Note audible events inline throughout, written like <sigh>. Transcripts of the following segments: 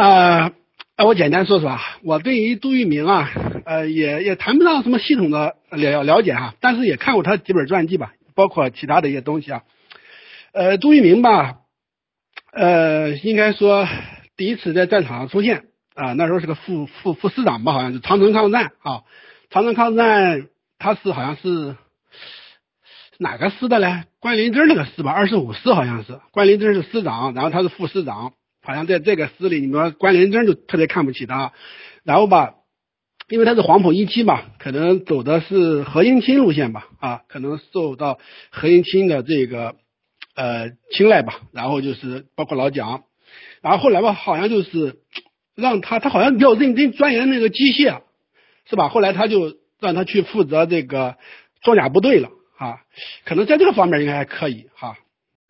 啊，我简单说说啊，我对于杜聿明啊，呃，也也谈不上什么系统的了了解哈，但是也看过他几本传记吧，包括其他的一些东西啊。呃，杜聿明吧，呃，应该说第一次在战场上出现啊，那时候是个副副副师长吧，好像是长城抗战啊，长城抗战他是好像是哪个师的嘞？关林芝那个师吧，二十五师好像是，关林芝是师长，然后他是副师长。好像在这个师里，你说关连珍就特别看不起他，然后吧，因为他是黄埔一期嘛，可能走的是何应钦路线吧，啊，可能受到何应钦的这个呃青睐吧，然后就是包括老蒋，然后后来吧，好像就是让他，他好像比较认真钻研那个机械，是吧？后来他就让他去负责这个装甲部队了，啊，可能在这个方面应该还可以，哈，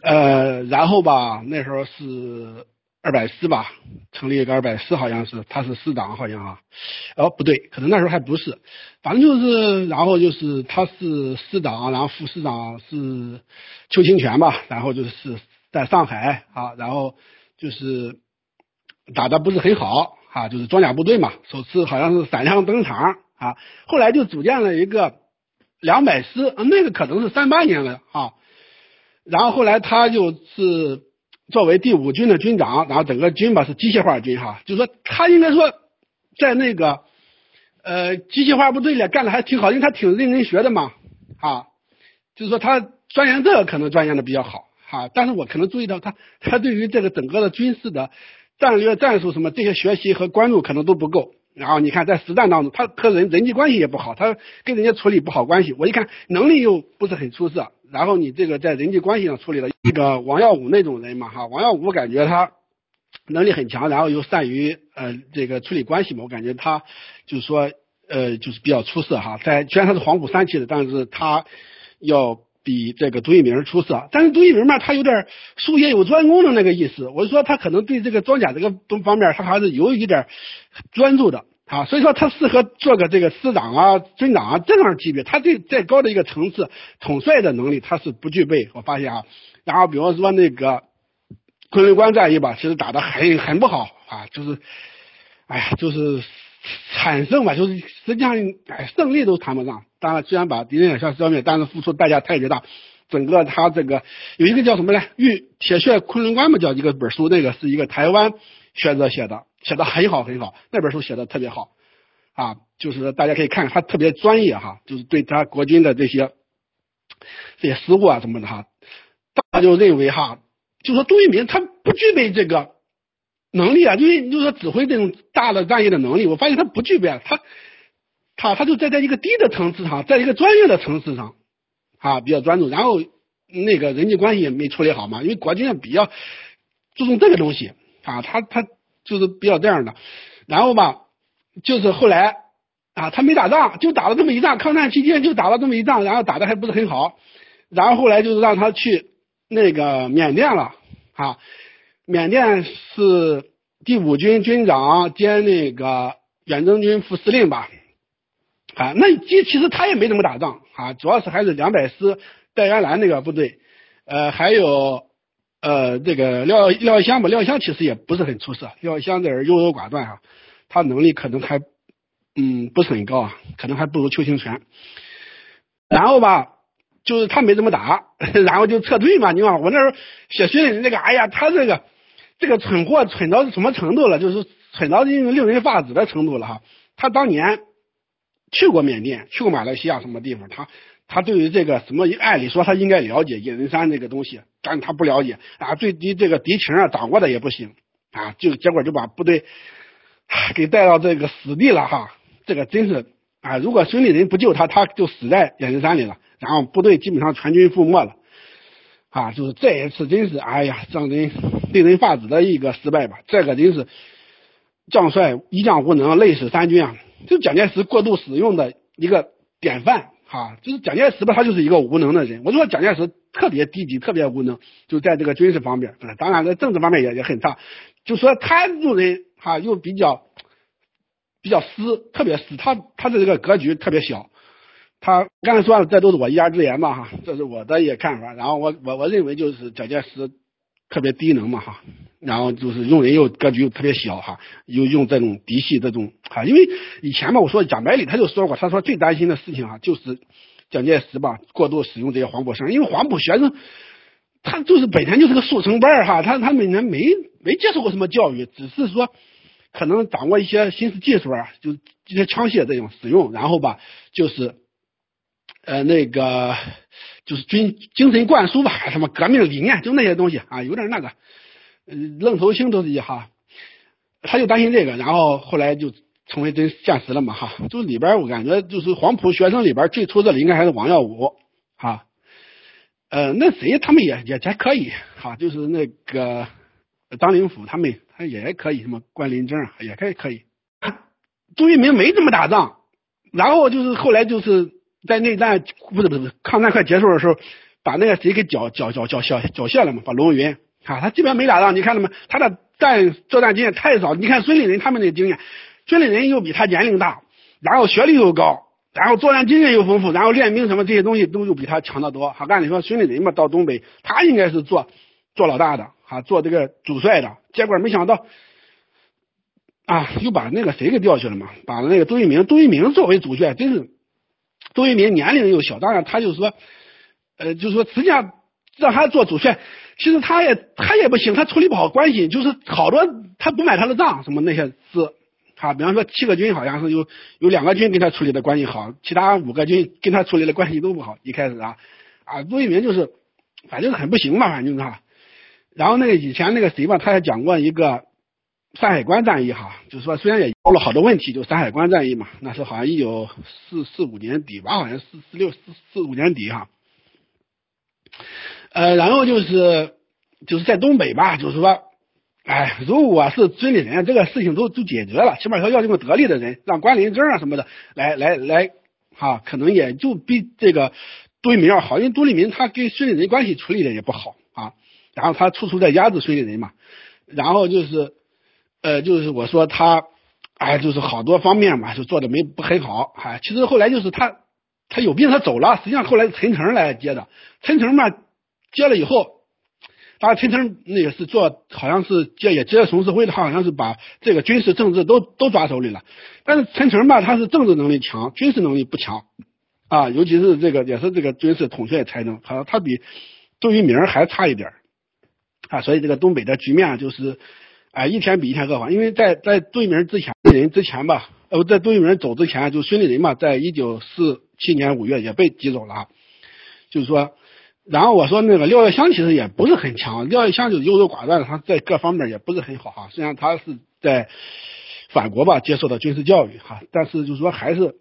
呃，然后吧，那时候是。二百师吧，成立一个二百师，好像是他是师长，好像啊，哦不对，可能那时候还不是，反正就是，然后就是他是师长，然后副师长是邱清泉吧，然后就是在上海啊，然后就是打的不是很好啊，就是装甲部队嘛，首次好像是闪亮登场啊，后来就组建了一个两百师，那个可能是三八年了啊，然后后来他就是。作为第五军的军长，然后整个军吧是机械化军哈，就是说他应该说在那个呃机械化部队里干的还挺好，因为他挺认真学的嘛啊，就是说他钻研这个可能钻研的比较好哈，但是我可能注意到他 <laughs> 他对于这个整个的军事的战略战术什么这些学习和关注可能都不够，然后你看在实战当中他和人人际关系也不好，他跟人家处理不好关系，我一看能力又不是很出色。然后你这个在人际关系上处理了那个王耀武那种人嘛哈，王耀武感觉他能力很强，然后又善于呃这个处理关系嘛，我感觉他就是说呃就是比较出色哈，在虽然他是黄埔三期的，但是他要比这个杜聿明出色，但是杜聿明嘛他有点术业有专攻的那个意思，我就说他可能对这个装甲这个东方面他还是有一点专注的。啊，所以说他适合做个这个师长啊、军长啊这样级别，他对再高的一个层次统帅的能力他是不具备。我发现啊，然后比方说那个昆仑关战役吧，其实打的很很不好啊，就是，哎呀，就是惨胜吧，就是实际上哎胜利都谈不上。当然，虽然把敌人有效消灭，但是付出代价太巨大。整个他这个有一个叫什么呢？玉铁血昆仑关嘛，叫一个本书，那个是一个台湾学者写的。写的很好很好，那本书写的特别好，啊，就是大家可以看看，他特别专业哈，就是对他国军的这些这些失误啊什么的哈，他就认为哈，就说杜聿明他不具备这个能力啊，因为就是说指挥这种大的战役的能力，我发现他不具备，他他他就在在一个低的层次上，在一个专业的层次上啊比较专注，然后那个人际关系也没处理好嘛，因为国军比较注重这个东西。啊，他他。就是比较这样的，然后吧，就是后来啊，他没打仗，就打了这么一仗，抗战期间就打了这么一仗，然后打的还不是很好，然后后来就是让他去那个缅甸了啊，缅甸是第五军军长兼那个远征军副司令吧，啊，那其其实他也没怎么打仗啊，主要是还是两百师戴元兰那个部队，呃，还有。呃，这个廖廖湘吧，廖湘其实也不是很出色，廖耀湘这人优柔寡断哈，他能力可能还嗯不是很高啊，可能还不如邱清泉。然后吧，就是他没怎么打，然后就撤退嘛。你看我那时候写信那个，哎呀，他这个这个蠢货蠢到什么程度了？就是蠢到令人发指的程度了哈。他当年去过缅甸，去过马来西亚什么地方，他。他对于这个什么，按理说他应该了解隐人山这个东西，但是他不了解啊，对敌这个敌情啊掌握的也不行。啊，就结果就把部队给带到这个死地了哈，这个真是啊，如果孙立人不救他，他就死在隐人山里了，然后部队基本上全军覆没了。啊，就是这一次真是哎呀，让人令人发指的一个失败吧，这个真是将帅一将无能，累死三军啊，就蒋介石过度使用的一个典范。哈，就是蒋介石吧，他就是一个无能的人。我说蒋介石特别低级，特别无能，就在这个军事方面，当然在政治方面也也很差。就说他这人哈，又比较比较私，特别私，他他的这个格局特别小。他刚才说了，这都是我一家之言嘛哈，这是我的一个看法。然后我我我认为就是蒋介石特别低能嘛哈，然后就是用人又格局又特别小哈，又用这种嫡系这种哈，因为以前嘛我说蒋百里他就说过，他说最担心的事情啊就是蒋介石吧过度使用这些黄埔生，因为黄埔学生他就是本身就是个速成班哈，他他每年没没接受过什么教育，只是说可能掌握一些新式技术啊，就这些枪械这种使用，然后吧就是呃那个。就是军精神灌输吧，什么革命理念，就那些东西啊，有点那个，愣头青都是一哈，他就担心这个，然后后来就成为真现实了嘛哈，就里边我感觉就是黄埔学生里边最出色的应该还是王耀武哈，呃，那谁他们也也还可以哈，就是那个张灵甫他们他也可以，什么关林正也可以可以，杜聿明没怎么打仗，然后就是后来就是。在内战不是不是抗战快结束的时候，把那个谁给缴缴缴缴缴缴械了嘛？把龙云啊，他基本上没打仗，你看到没？他的战作战经验太少。你看孙立人他们的经验，孙立人又比他年龄大，然后学历又高，然后作战经验又丰富，然后练兵什么这些东西都又比他强得多。好，按理说孙立人嘛，到东北他应该是做做老大的啊，做这个主帅的，结果没想到啊，又把那个谁给调去了嘛？把那个杜聿明，杜聿明作为主帅，真是。杜聿明年龄又小，当然他就是说，呃，就是说实际上让他做主帅，其实他也他也不行，他处理不好关系，就是好多他不买他的账，什么那些事，啊，比方说七个军好像是有有两个军跟他处理的关系好，其他五个军跟他处理的关系都不好，一开始啊，啊，杜聿明就是反正很不行嘛，反正哈，然后那个以前那个谁吧，他也讲过一个。山海关战役哈，就是说虽然也出了好多问题，就山海关战役嘛，那是好像一九四四五年底吧，好像四四六四四五年底哈。呃，然后就是就是在东北吧，就是说，哎，如果是孙立人，这个事情都都解决了，起码说要用个得力的人，让关林征啊什么的来来来，哈，可能也就比这个杜聿明要好，因为杜聿明他跟孙立人关系处理的也不好啊，然后他处处在压制孙立人嘛，然后就是。呃，就是我说他，哎，就是好多方面嘛，就做的没不很好，哎，其实后来就是他，他有病他走了，实际上后来陈诚来接的，陈诚嘛接了以后，当然陈诚那个是做，好像是接也接了董事会的，他好像是把这个军事政治都都抓手里了，但是陈诚嘛他是政治能力强，军事能力不强，啊，尤其是这个也是这个军事统帅才能，他他比杜聿明还差一点，啊，所以这个东北的局面就是。哎，一天比一天恶化，因为在在杜聿明之前人之前吧，呃，在杜聿明走之前，就孙立人嘛，在一九四七年五月也被挤走了，就是说，然后我说那个廖耀湘其实也不是很强，廖耀湘就优柔寡断，他在各方面也不是很好哈。虽然他是在法国吧接受的军事教育哈，但是就是说还是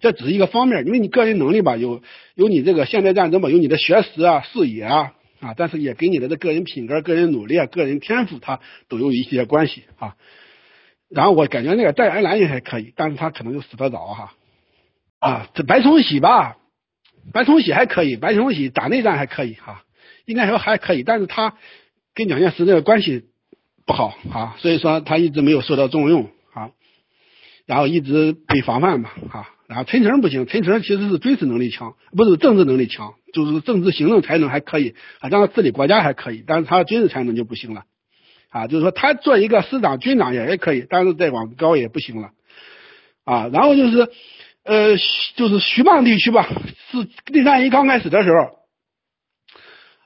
这只是一个方面，因为你个人能力吧，有有你这个现代战争吧，有你的学识啊、视野啊。啊，但是也跟你的这个人品格、个人努力啊、个人天赋，他都有一些关系啊。然后我感觉那个戴安澜也还可以，但是他可能就死得早哈。啊，这白崇禧吧，白崇禧还可以，白崇禧打内战还可以哈，应该说还可以，但是他跟蒋介石这个关系不好啊，所以说他一直没有受到重用啊，然后一直被防范嘛啊。啊陈诚不行，陈诚其实是军事能力强，不是政治能力强。就是政治行政才能还可以啊，让他治理国家还可以，但是他军事才能就不行了啊。就是说他做一个师长、军长也也可以，但是再往高也不行了啊。然后就是呃，就是徐蚌地区吧，是第三一刚开始的时候，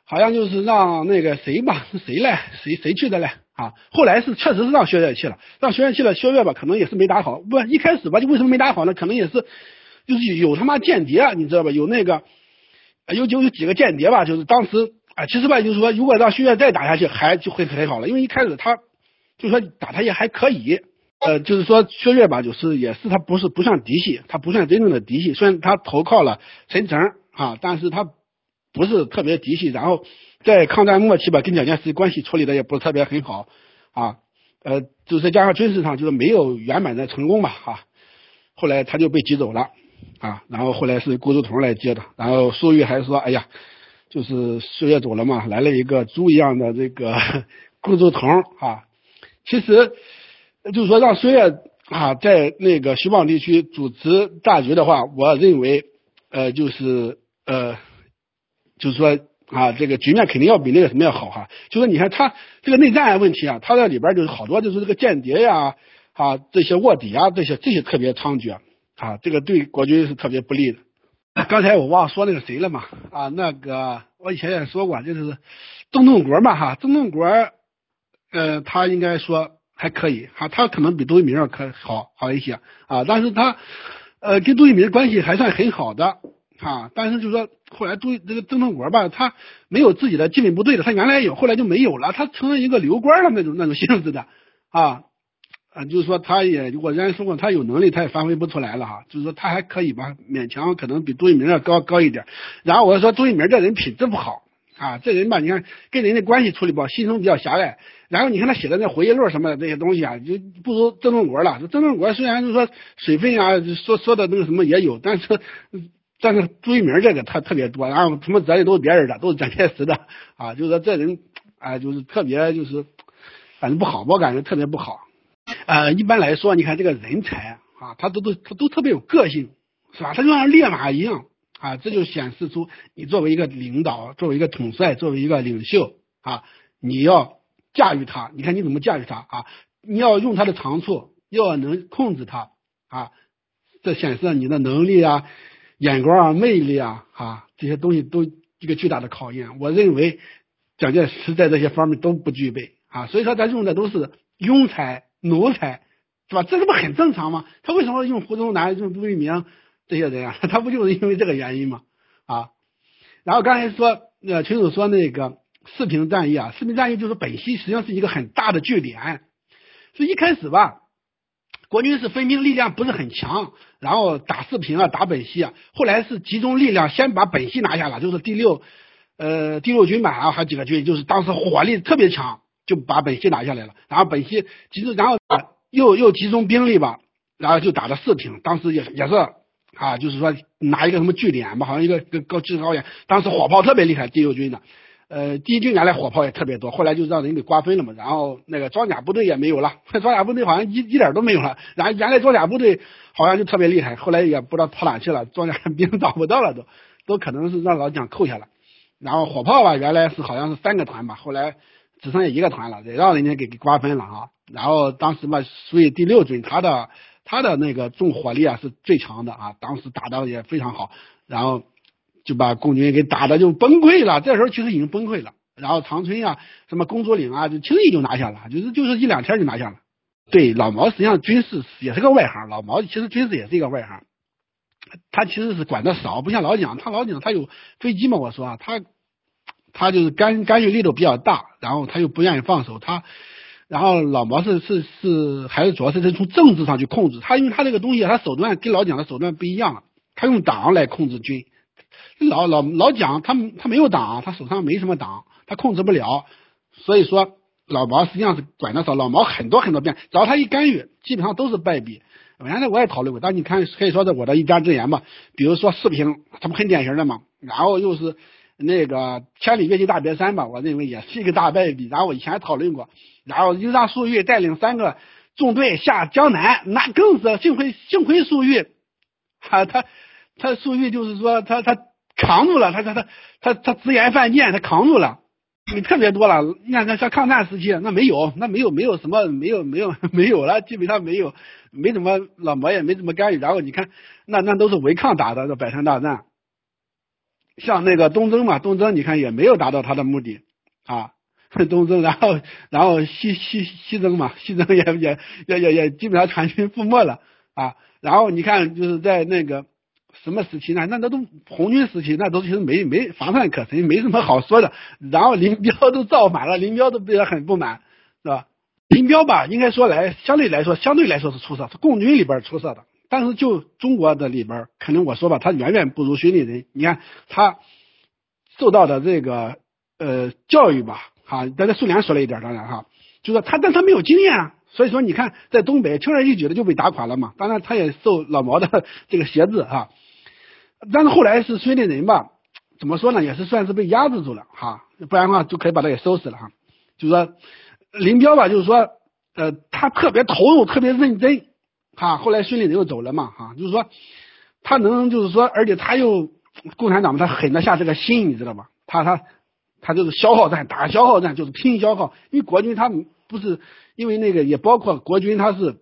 好像就是让那个谁吧，是谁来？谁谁去的嘞？啊，后来是确实是让薛岳去了，让薛岳去了，薛岳吧可能也是没打好，不一开始吧就为什么没打好呢？可能也是就是有他妈间谍啊，你知道吧？有那个。有有有几个间谍吧，就是当时啊，其实吧，就是说，如果让薛岳再打下去，还就会很好了，因为一开始他就说打他也还可以，呃，就是说薛岳吧，就是也是他不是不算嫡系，他不算真正的嫡系，虽然他投靠了陈诚啊，但是他不是特别嫡系，然后在抗战末期吧，跟蒋介石关系处理的也不是特别很好啊，呃，就是加上军事上就是没有圆满的成功吧，哈，后来他就被挤走了。啊，然后后来是顾祝同来接的，然后粟裕还说：“哎呀，就是薛岳走了嘛，来了一个猪一样的这个 <laughs> 顾祝同啊。”其实就是说让薛岳啊在那个徐蚌地区主持大局的话，我认为呃就是呃就是说啊，这个局面肯定要比那个什么要好哈。就说你看他这个内战问题啊，他在里边就是好多就是这个间谍呀，啊这些卧底啊，这些这些特别猖獗啊，这个对国军是特别不利的。刚才我忘说那个谁了嘛啊，那个我以前也说过，就是曾洞国嘛哈，曾洞国呃他应该说还可以哈，他可能比杜聿明可好好一些啊，但是他呃跟杜聿明关系还算很好的。啊，但是就是说，后来杜这个曾洞国吧，他没有自己的基本部队的，他原来有，后来就没有了，他成了一个留官的那种那种性质的啊啊，就是说他也我原来说过，他有能力，他也发挥不出来了哈，就是说他还可以吧，勉强可能比杜聿明要高高一点。然后我说杜聿明这人品质不好啊，这人吧，你看跟人的关系处理不好，心胸比较狭隘。然后你看他写的那回忆录什么的这些东西啊，就不如曾洞国了。曾洞国虽然就是说水分啊，说说的那个什么也有，但是。但是朱一鸣这个他特别多，然后什么责任都是别人的，都是蒋介石的啊，就是说这人啊，就是特别就是反正不好，我感觉特别不好。呃，一般来说，你看这个人才啊，他都都他都特别有个性，是吧？他就像烈马一样啊，这就显示出你作为一个领导，作为一个统帅，作为一个领袖啊，你要驾驭他。你看你怎么驾驭他啊？你要用他的长处，要能控制他啊，这显示你的能力啊。眼光啊，魅力啊，啊，这些东西都一个巨大的考验。我认为蒋介石在这些方面都不具备啊，所以说他用的都是庸才、奴才，是吧？这个不很正常吗？他为什么用胡宗南、用杜聿明这些人啊？<laughs> 他不就是因为这个原因吗？啊，然后刚才说，呃，群主说那个四平战役啊，四平战役就是本溪实际上是一个很大的据点，是一开始吧。国军是分兵力量不是很强，然后打四平啊，打本溪啊，后来是集中力量先把本溪拿下了，就是第六，呃，第六军吧，啊，还有几个军，就是当时火力特别强，就把本溪拿下来了。然后本溪集中，然后又又集中兵力吧，然后就打了四平，当时也也是啊，就是说拿一个什么据点吧，好像一个个高制高点，当时火炮特别厉害，第六军的。呃，第一军原来火炮也特别多，后来就让人给瓜分了嘛。然后那个装甲部队也没有了，<laughs> 装甲部队好像一一点都没有了。然后原来装甲部队好像就特别厉害，后来也不知道跑哪去了，装甲 <laughs> 兵找不到了都，都可能是让老蒋扣下了。然后火炮吧，原来是好像是三个团吧，后来只剩下一个团了，也让人家给给瓜分了啊。然后当时嘛，所以第六军他的他的那个重火力啊是最强的啊，当时打的也非常好。然后。就把共军给打的就崩溃了，这时候其实已经崩溃了。然后长春啊，什么公主岭啊，就轻易就拿下了，就是就是一两天就拿下了。对老毛实际上军事也是个外行，老毛其实军事也是一个外行，他其实是管的少，不像老蒋，他老蒋他有飞机嘛，我说啊，他他就是干干预力度比较大，然后他又不愿意放手，他然后老毛是是是还是主要是从政治上去控制他，因为他这个东西他手段跟老蒋的手段不一样了，他用党来控制军。<laughs> 老老老蒋他他没有党，他手上没什么党，他控制不了，所以说老毛实际上是管的少。老毛很多很多遍，只要他一干预，基本上都是败笔。原来我也讨论过，但你看可以说是我的一家之言吧。比如说四平，他不很典型的嘛。然后又是那个千里越骑大别山吧，我认为也是一个大败笔。然后我以前讨论过，然后又让粟裕带领三个纵队下江南，那更是幸亏幸亏粟裕，他他他粟裕就是说他他。扛住了，他他他他他直言犯贱，他扛住了，你特别多了。你看像像抗战时期，那没有，那没有没有什么，没有没有 <laughs> 没有了，基本上没有，没怎么老毛也没怎么干预。然后你看，那那都是违抗打的，这百团大战。像那个东征嘛，东征你看也没有达到他的目的啊，<laughs> 东征，然后然后西西西征嘛，西征也也也也也基本上全军覆没了啊。然后你看就是在那个。什么时期呢？那那都红军时期，那都其实没没防范可陈，没什么好说的。然后林彪都造反了，林彪都对他很不满，是吧？林彪吧，应该说来相对来说，相对来说是出色，是共军里边出色的。但是就中国的里边，可能我说吧，他远远不如孙立人。你看他受到的这个呃教育吧，哈，咱在苏联说了一点，当然哈，就说他，但他没有经验啊。所以说，你看在东北轻而易举的就被打垮了嘛。当然，他也受老毛的这个挟制哈。但是后来是孙立人吧，怎么说呢？也是算是被压制住了哈，不然的话就可以把他给收拾了哈。就是说，林彪吧，就是说，呃，他特别投入，特别认真哈。后来孙立人又走了嘛哈，就是说，他能就是说，而且他又共产党嘛，他狠得下这个心，你知道吧？他他他就是消耗战，打消耗战就是拼消耗，因为国军他不是因为那个也包括国军他是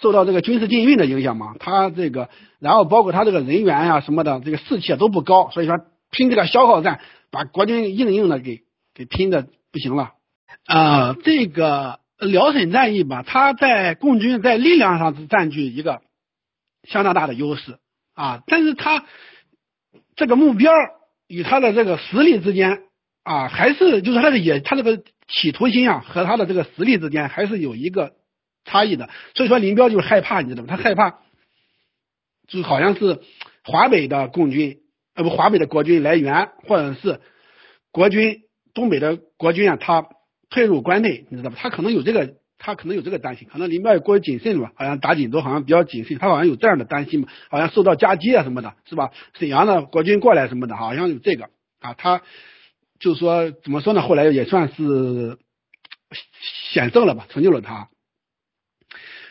受到这个军事禁运的影响嘛，他这个然后包括他这个人员呀、什么的这个士气都不高，所以说拼这个消耗战，把国军硬硬的给给拼的不行了。啊、这个辽沈战役吧，他在共军在力量上是占据一个相当大的优势啊，但是他这个目标与他的这个实力之间啊，还是就是他的也他这个企图心啊和他的这个实力之间还是有一个差异的。所以说林彪就是害怕，你知道吗？他害怕，就好像是华北的共军呃不华北的国军来援，或者是国军东北的国军啊，他退入关内，你知道吧？他可能有这个。他可能有这个担心，可能林彪也过于谨慎了吧？好像打锦州好像比较谨慎，他好像有这样的担心嘛？好像受到夹击啊什么的，是吧？沈阳的国军过来什么的，好像有这个啊。他就说怎么说呢？后来也算是 <coughs> 险胜了吧，成就了他。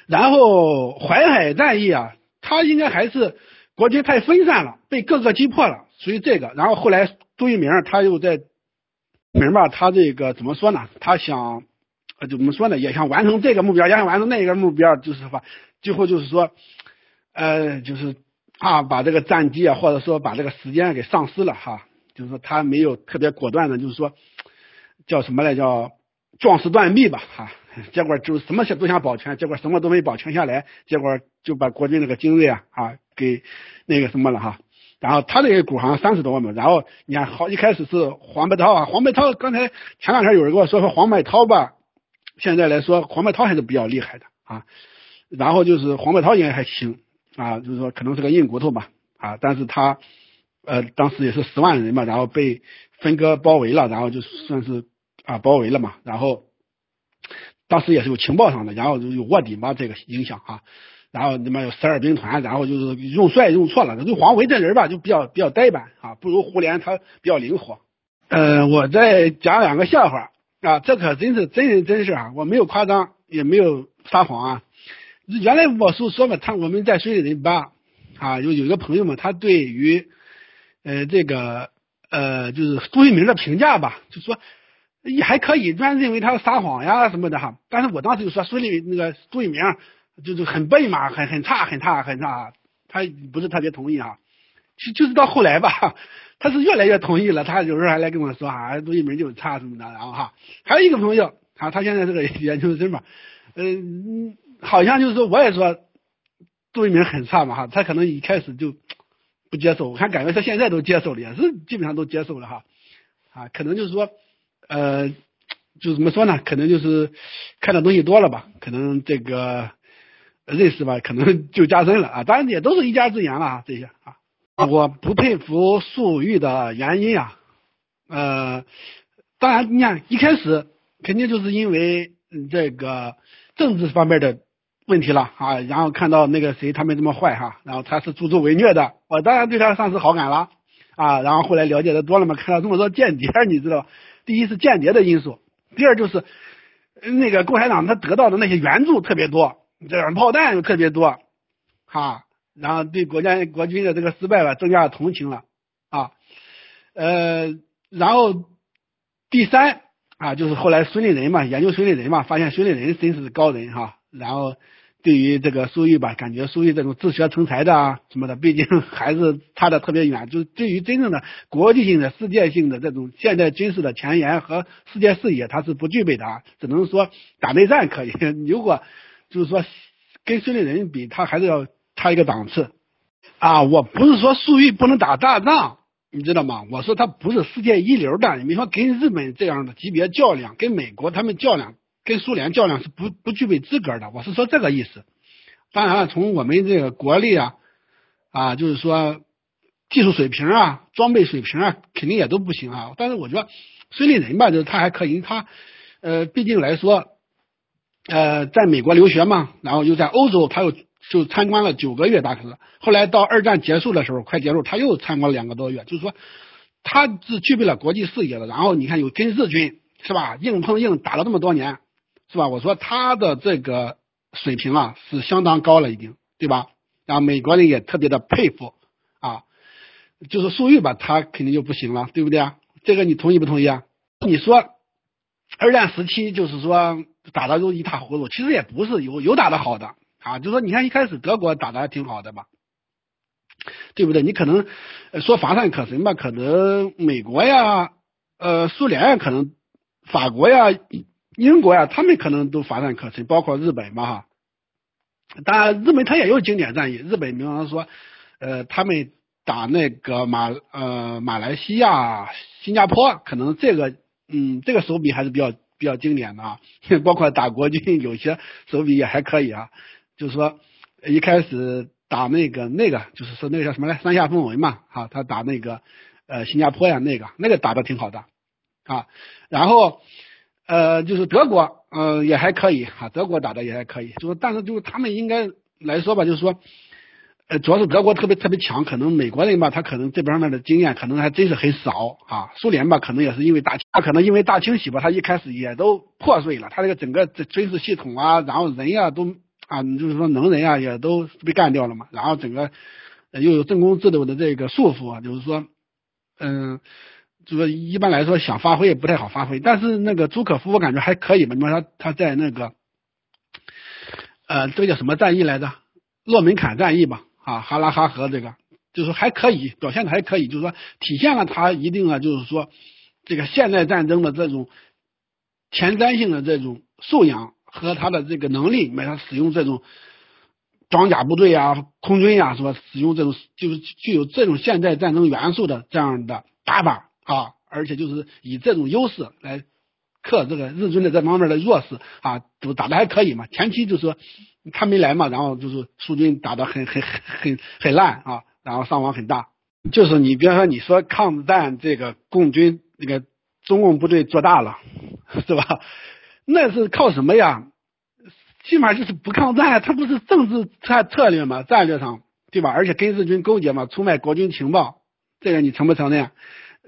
然后淮海战役啊，他应该还是国军太分散了，被各个击破了，属于这个。然后后来杜聿明他又在明吧，他这个怎么说呢？他想。怎么说呢？也想完成这个目标，也想完成那个目标，就是说，最后就是说，呃，就是啊，把这个战机啊，或者说把这个时间给丧失了哈。就是说他没有特别果断的，就是说叫什么来叫壮士断臂吧哈。结果就什么想都想保全，结果什么都没保全下来，结果就把国军那个精锐啊啊给那个什么了哈。然后他这个股好像三十多万嘛，然后你看好一开始是黄百韬啊，黄百韬刚才前两天有人跟我说说黄百韬吧。现在来说，黄百韬还是比较厉害的啊。然后就是黄百韬应该还行啊，就是说可能是个硬骨头吧啊。但是他呃当时也是十万人嘛，然后被分割包围了，然后就算是啊包围了嘛。然后当时也是有情报上的，然后就有卧底嘛这个影响啊。然后他妈有十二兵团，然后就是用帅用错了。就黄维这人吧，就比较比较呆板啊，不如胡琏他比较灵活。呃，我再讲两个笑话。啊，这可真是真人真事啊！我没有夸张，也没有撒谎啊。原来我是说嘛，他我们在水里人吧啊，有有一个朋友嘛，他对于呃这个呃就是朱一鸣的评价吧，就说也还可以，虽然认为他撒谎呀什么的哈。但是我当时就说水里那个杜聿明就是很笨嘛，很很差很差很差，他不是特别同意啊。就就是到后来吧。<laughs> 他是越来越同意了，他有时候还来跟我说啊，杜聿明就差什么的，然后哈，还有一个朋友啊，他现在这个研究生嘛，嗯，好像就是说我也说杜一明很差嘛哈，他可能一开始就不接受，我看感觉他现在都接受了，也是基本上都接受了哈，啊，可能就是说呃，就怎么说呢？可能就是看的东西多了吧，可能这个认识吧，可能就加深了啊，当然也都是一家之言了啊，这些啊。我不佩服粟裕的原因啊，呃，当然，你看一开始肯定就是因为这个政治方面的问题了啊，然后看到那个谁他们这么坏哈，然后他是助纣为虐的，我当然对他丧失好感了啊，然后后来了解的多了嘛，看到这么多间谍，你知道，第一是间谍的因素，第二就是那个共产党他得到的那些援助特别多，这样炮弹又特别多，哈。然后对国家国军的这个失败吧，增加了同情了啊，呃，然后第三啊，就是后来孙立人嘛，研究孙立人嘛，发现孙立人真是高人哈。然后对于这个粟裕吧，感觉粟裕这种自学成才的啊什么的，毕竟还是差的特别远。<laughs> 就对于真正的国际性的、世界性的这种现代军事的前沿和世界视野，他是不具备的啊。只能说打内战可以，<laughs> 如果就是说跟孙立人比，他还是要。差一个档次啊！我不是说粟裕不能打大仗，你知道吗？我说他不是世界一流的。你比如说跟日本这样的级别较量，跟美国他们较量，跟苏联较量是不不具备资格的。我是说这个意思。当然了，从我们这个国力啊啊，就是说技术水平啊、装备水平啊，肯定也都不行啊。但是我觉得孙立人吧，就是他还可以，他呃，毕竟来说，呃，在美国留学嘛，然后又在欧洲，他又。就参观了九个月，大概是。后来到二战结束的时候，快结束，他又参观了两个多月。就是说，他是具备了国际视野的。然后你看，有跟日军是吧，硬碰硬打了这么多年，是吧？我说他的这个水平啊，是相当高了，已经，对吧？然后美国人也特别的佩服啊。就是粟裕吧，他肯定就不行了，对不对啊？这个你同意不同意啊？你说二战时期就是说打的都一塌糊涂，其实也不是有有打的好的啊，就说你看一开始德国打的还挺好的吧，对不对？你可能说乏善可陈吧，可能美国呀、呃苏联，可能法国呀、英国呀，他们可能都乏善可陈，包括日本嘛哈。当然，日本他也有经典战役，日本比方说，呃，他们打那个马呃马来西亚、新加坡，可能这个嗯这个手笔还是比较比较经典的啊，<laughs> 包括打国军有些手笔也还可以啊，就是说一开始打那个那个就是说那个叫什么来三下分文嘛，哈，他打那个呃新加坡呀那个那个打的挺好的啊，然后呃就是德国。嗯，也还可以哈，德国打的也还可以，就是但是就是他们应该来说吧，就是说，呃，主要是德国特别特别强，可能美国人吧，他可能这方面的经验可能还真是很少啊。苏联吧，可能也是因为大，他可能因为大清洗吧，他一开始也都破碎了，他这个整个这军事系统啊，然后人呀都啊，就是说能人啊也都被干掉了嘛，然后整个又有政工制度的这个束缚啊，就是说，嗯。就说一般来说想发挥也不太好发挥，但是那个朱可夫我感觉还可以吧。你说他他在那个，呃，这个叫什么战役来着？洛门坎战役吧，啊，哈拉哈河这个，就是还可以，表现的还可以，就是说体现了他一定啊，就是说这个现代战争的这种前瞻性的这种素养和他的这个能力，买他使用这种装甲部队啊、空军呀，是吧？使用这种就是具有这种现代战争元素的这样的打法。啊，而且就是以这种优势来克这个日军的这方面的弱势啊，都打的还可以嘛。前期就说他没来嘛，然后就是苏军打的很很很很烂啊，然后伤亡很大。就是你比方说你说抗战这个共军那个中共部队做大了，是吧？那是靠什么呀？起码就是不抗战，他不是政治策策略嘛，战略上对吧？而且跟日军勾结嘛，出卖国军情报，这个你承不承认？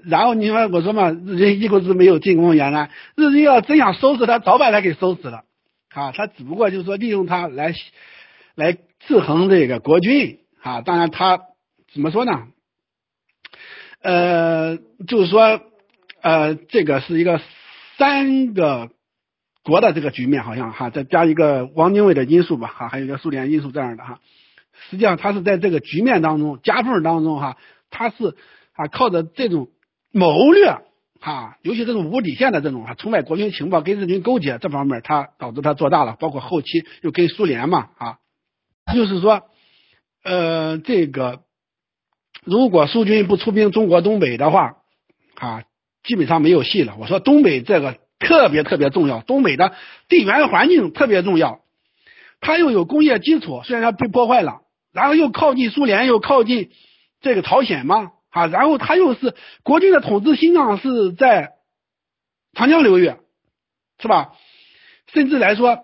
然后你说我说嘛，日军一股子没有进攻延安，日军要真想收拾他，早把他给收拾了，啊，他只不过就是说利用他来来制衡这个国军，啊，当然他怎么说呢？呃，就是说，呃，这个是一个三个国的这个局面，好像哈，再加一个汪精卫的因素吧，哈，还有一个苏联因素这样的哈，实际上他是在这个局面当中夹缝当中哈，他是啊靠着这种。谋略啊，尤其这种无底线的这种啊，出卖国军情报、跟日军勾结这方面，他导致他做大了。包括后期又跟苏联嘛啊，就是说，呃，这个如果苏军不出兵中国东北的话啊，基本上没有戏了。我说东北这个特别特别重要，东北的地缘环境特别重要，它又有工业基础，虽然它被破坏了，然后又靠近苏联，又靠近这个朝鲜嘛。啊，然后他又是国军的统治心脏是在长江流域，是吧？甚至来说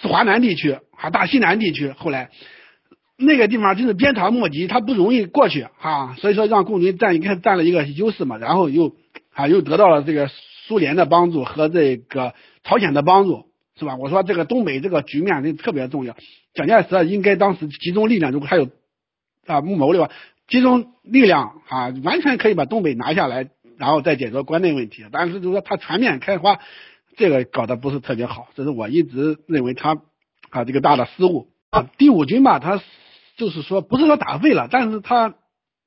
是华南地区啊，大西南地区。后来那个地方真是鞭长莫及，他不容易过去啊。所以说让共军占一个占了一个优势嘛，然后又啊又得到了这个苏联的帮助和这个朝鲜的帮助，是吧？我说这个东北这个局面就特别重要，蒋介石应该当时集中力量，如果还有啊木谋谋略。集中力量啊，完全可以把东北拿下来，然后再解决关内问题。但是就是说他全面开花，这个搞得不是特别好，这是我一直认为他啊这个大的失误啊。第五军吧，他就是说不是说打废了，但是他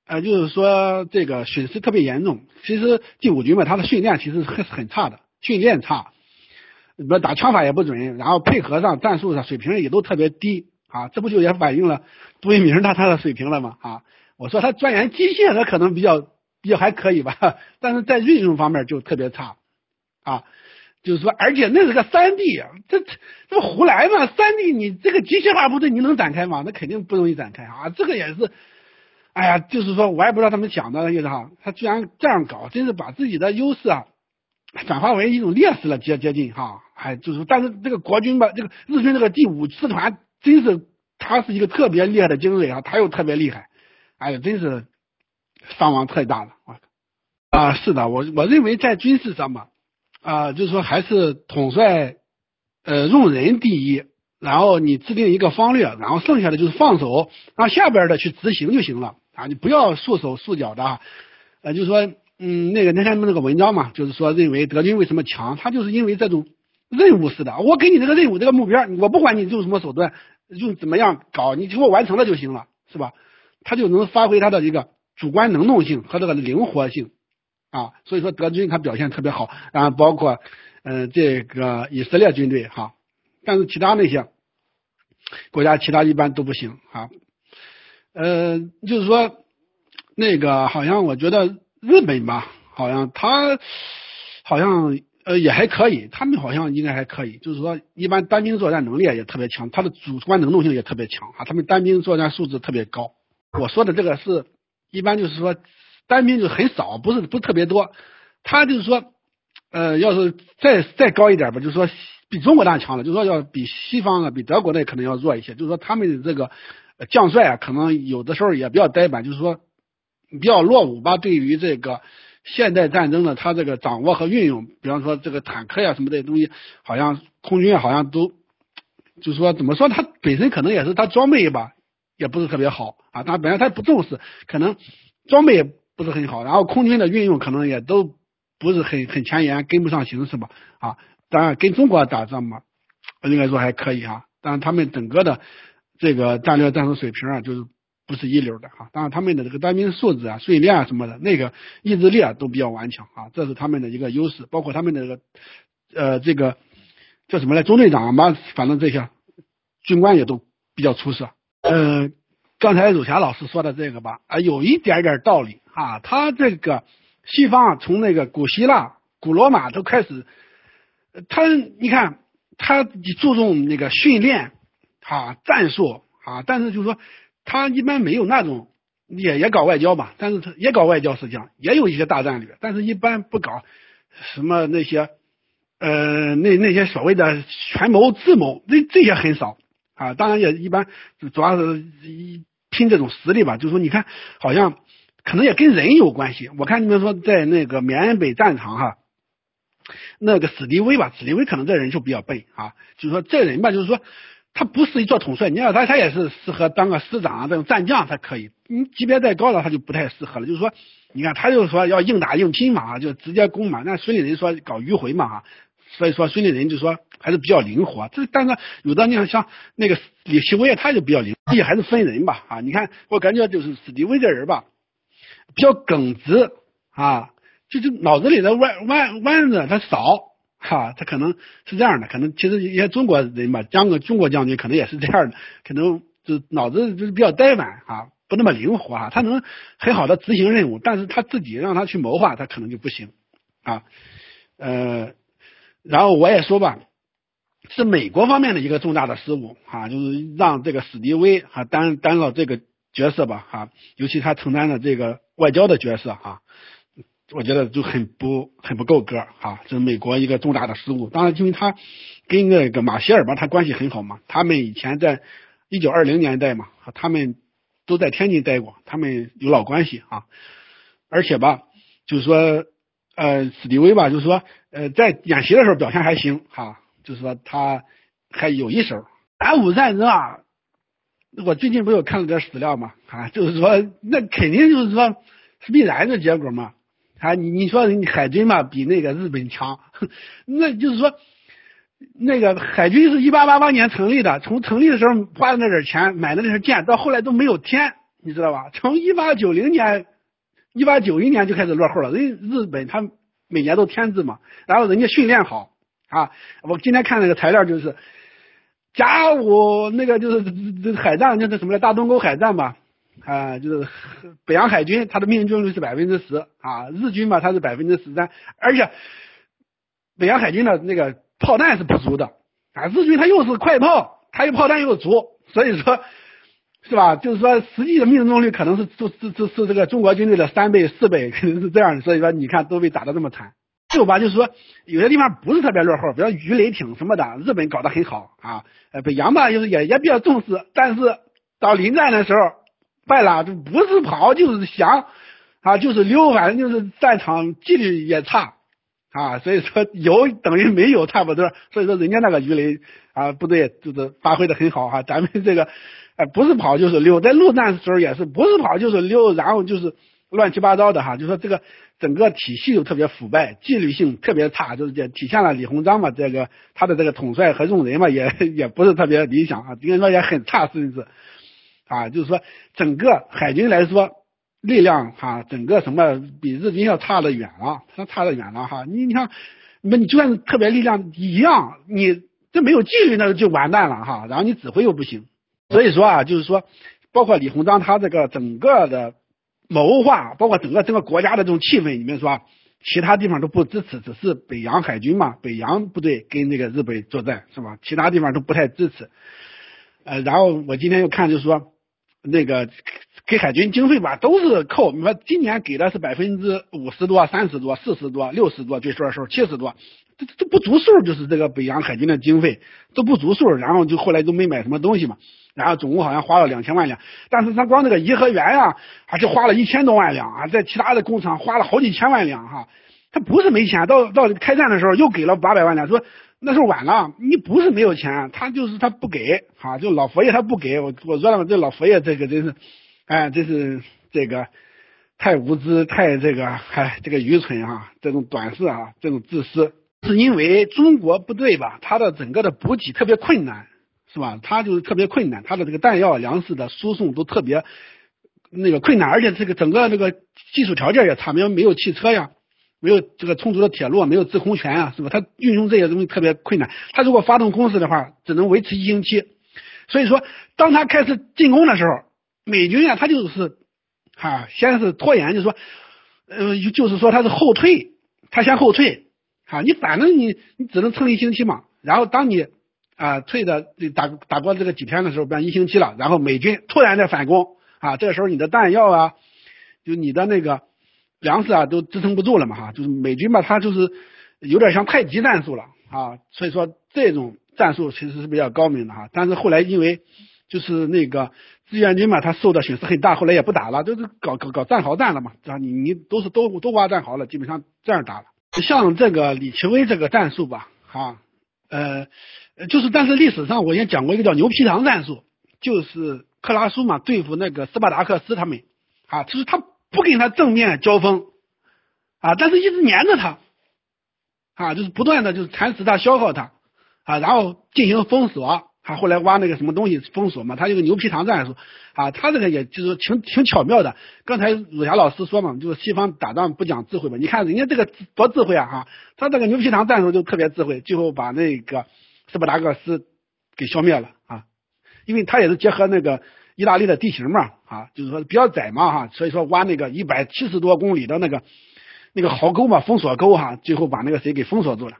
呃就是说这个损失特别严重。其实第五军吧，他的训练其实很很差的，训练差，不打枪法也不准，然后配合上战术上水平也都特别低啊。这不就也反映了杜聿明他他的水平了吗？啊。我说他钻研机械，他可能比较比较还可以吧，但是在运用方面就特别差啊。就是说，而且那是个三 D，这这这不胡来嘛？三 D 你这个机械化部队你能展开吗？那肯定不容易展开啊。这个也是，哎呀，就是说我也不知道他们想的意思哈。他居然这样搞，真是把自己的优势啊转化为一种劣势了，接接近哈。哎，就是，但是这个国军吧，这个日军这个第五师团真是他是一个特别厉害的精锐啊，他又特别厉害。哎呀，真是伤亡太大了！我啊，是的，我我认为在军事上吧，啊，就是说还是统帅呃用人第一，然后你制定一个方略，然后剩下的就是放手让下边的去执行就行了啊，你不要束手束脚的，呃，就是说，嗯，那个那天那个文章嘛，就是说认为德军为什么强，他就是因为这种任务式的，我给你这个任务这个目标，我不管你用什么手段，用怎么样搞，你给我完成了就行了，是吧？他就能发挥他的一个主观能动性和这个灵活性啊，所以说德军他表现特别好，然后包括嗯这个以色列军队哈，但是其他那些国家其他一般都不行啊，呃，就是说那个好像我觉得。日本吧，好像他好像呃也还可以，他们好像应该还可以，就是说一般单兵作战能力也特别强，他的主观能动性也特别强啊，他们单兵作战素质特别高。我说的这个是一般就是说单兵就很少，不是不特别多。他就是说呃要是再再高一点吧，就是说比中国大强了，就是说要比西方啊比德国那可能要弱一些，就是说他们的这个将帅啊可能有的时候也比较呆板，就是说。比较落伍吧，对于这个现代战争的他这个掌握和运用，比方说这个坦克呀什么这些东西，好像空军好像都，就是说怎么说，他本身可能也是他装备吧，也不是特别好啊。他本来他不重视，可能装备也不是很好，然后空军的运用可能也都不是很很前沿，跟不上形势吧啊。当然跟中国打仗嘛，应该说还可以啊，但是他们整个的这个战略战术水平啊，就是。不是一流的哈，当然他们的这个单兵素质啊、训练啊什么的，那个意志力啊都比较顽强啊，这是他们的一个优势。包括他们的这个呃这个叫什么呢？中队长嘛，反正这些军官也都比较出色。嗯，刚才汝霞老师说的这个吧，啊，有一点点道理啊。他这个西方从那个古希腊、古罗马都开始，他你看他注重那个训练啊、战术啊，但是就是说。他一般没有那种，也也搞外交吧，但是他也搞外交，实际上也有一些大战略，但是一般不搞什么那些，呃，那那些所谓的权谋智谋，这这些很少啊。当然也一般，主要是一拼这种实力吧。就是说，你看，好像可能也跟人有关系。我看你们说在那个缅北战场哈，那个史迪威吧，史迪威可能这人就比较笨啊。就是说这人吧，就是说。他不适宜做统帅，你要他，他也是适合当个师长啊，这种战将才可以。你级别再高了，他就不太适合了。就是说，你看他就是说要硬打硬拼嘛，就直接攻嘛。那孙立人说搞迂回嘛哈，所以说孙立人就说还是比较灵活。这但是有的你看像那个李奇微他就比较灵，也还是分人吧啊。你看我感觉就是史迪威这人吧，比较耿直啊，就是脑子里的弯弯弯子他少。哈，他可能是这样的，可能其实一些中国人吧，将个中国将军可能也是这样的，可能就脑子就是比较呆板啊，不那么灵活啊。他能很好的执行任务，但是他自己让他去谋划，他可能就不行啊。呃，然后我也说吧，是美国方面的一个重大的失误啊，就是让这个史迪威哈担担了这个角色吧哈，尤其他承担了这个外交的角色哈。我觉得就很不很不够格啊！这是美国一个重大的失误。当然，因为他跟那个马歇尔吧，他关系很好嘛。他们以前在一九二零年代嘛，他们都在天津待过，他们有老关系啊。而且吧，就是说，呃，史迪威吧，就是说，呃，在演习的时候表现还行哈，就是说他还有一手。甲午战争啊，我最近不有看了点史料嘛啊，就是说那肯定就是说是必然的结果嘛。啊，你你说海军嘛比那个日本强，<laughs> 那就是说，那个海军是一八八八年成立的，从成立的时候花的那点钱买的那些舰，到后来都没有添，你知道吧？从一八九零年、一八九一年就开始落后了。人日本他每年都添置嘛，然后人家训练好啊。我今天看那个材料就是甲午那个就是海战，就是什么大东沟海战吧。啊，就是北洋海军，它的命中率是百分之十啊，日军嘛，它是百分之十三，而且北洋海军的那个炮弹是不足的啊，日军它又是快炮，它又炮弹又足，所以说，是吧？就是说，实际的命中率可能是是是是是这个中国军队的三倍四倍，<laughs> 可能是这样的，所以说你看都被打得这么惨。就吧，就是说有些地方不是特别落后，比如鱼雷艇什么的，日本搞得很好啊，呃，北洋吧就是也也比较重视，但是到临战的时候。败了就不是跑就是降，啊就是溜，反正就是战场纪律也差，啊所以说有等于没有差不多，所以说人家那个鱼雷啊部队就是发挥的很好哈，咱们这个，哎不是跑就是溜，在陆战的时候也是不是跑就是溜，然后就是乱七八糟的哈，就说这个整个体系又特别腐败，纪律性特别差，就是这体现了李鸿章嘛，这个他的这个统帅和用人嘛，也也不是特别理想啊，应该说也很差，甚至啊，就是说整个海军来说，力量哈，整个什么比日军要差得远了，他差得远了哈，你你看，那你就算特别力量一样，你这没有纪律那就完蛋了哈，然后你指挥又不行，所以说啊，就是说，包括李鸿章他这个整个的。谋划包括整个整个国家的这种气氛里面说，其他地方都不支持，只是北洋海军嘛，北洋部队跟那个日本作战是吧？其他地方都不太支持。呃，然后我今天又看就是说，那个给海军经费吧，都是扣，你说今年给的是百分之五十多、三十多、四十多、六十多，最多时候七十多，这这不足数，就是这个北洋海军的经费都不足数，然后就后来都没买什么东西嘛。然后总共好像花了两千万两，但是他光那个颐和园呀，还是花了一千多万两啊，在其他的工厂花了好几千万两哈。他不是没钱，到到开战的时候又给了八百万两，说那时候晚了，你不是没有钱，他就是他不给哈，就老佛爷他不给我我说了，这老佛爷这个真是，哎，真是这个太无知，太这个哎这个愚蠢哈，这种短视啊，这种自私，是因为中国部队吧，他的整个的补给特别困难。是吧？他就是特别困难，他的这个弹药、粮食的输送都特别那个困难，而且这个整个这个技术条件也差，没有没有汽车呀，没有这个充足的铁路，没有制空权啊，是吧？他运用这些东西特别困难。他如果发动攻势的话，只能维持一星期。所以说，当他开始进攻的时候，美军啊，他就是哈，先是拖延，就是说，呃，就是说他是后退，他先后退，哈，你反正你你只能撑一星期嘛，然后当你。啊，退的打打过这个几天的时候，变一星期了，然后美军突然的反攻啊，这个时候你的弹药啊，就你的那个粮食啊，都支撑不住了嘛哈，就是美军吧，他就是有点像太极战术了啊，所以说这种战术其实是比较高明的哈，但是后来因为就是那个志愿军嘛，他受的损失很大，后来也不打了，就是搞搞搞战壕战了嘛，啊，你你都是都都挖战壕了，基本上这样打了，像这个李奇微这个战术吧，哈，呃，就是，但是历史上我也讲过一个叫牛皮糖战术，就是克拉苏嘛对付那个斯巴达克斯他们，啊，就是他不跟他正面交锋，啊，但是一直黏着他，啊，就是不断的就是蚕食他、消耗他，啊，然后进行封锁，啊，后来挖那个什么东西封锁嘛，他有个牛皮糖战术，啊，他这个也就是挺挺巧妙的。刚才鲁霞老师说嘛，就是西方打仗不讲智慧嘛，你看人家这个多智慧啊，哈，他这个牛皮糖战术就特别智慧，最后把那个。斯巴达克斯给消灭了啊，因为他也是结合那个意大利的地形嘛啊，就是说比较窄嘛哈，所以说挖那个一百七十多公里的那个那个壕沟嘛，封锁沟哈，最后把那个谁给封锁住了。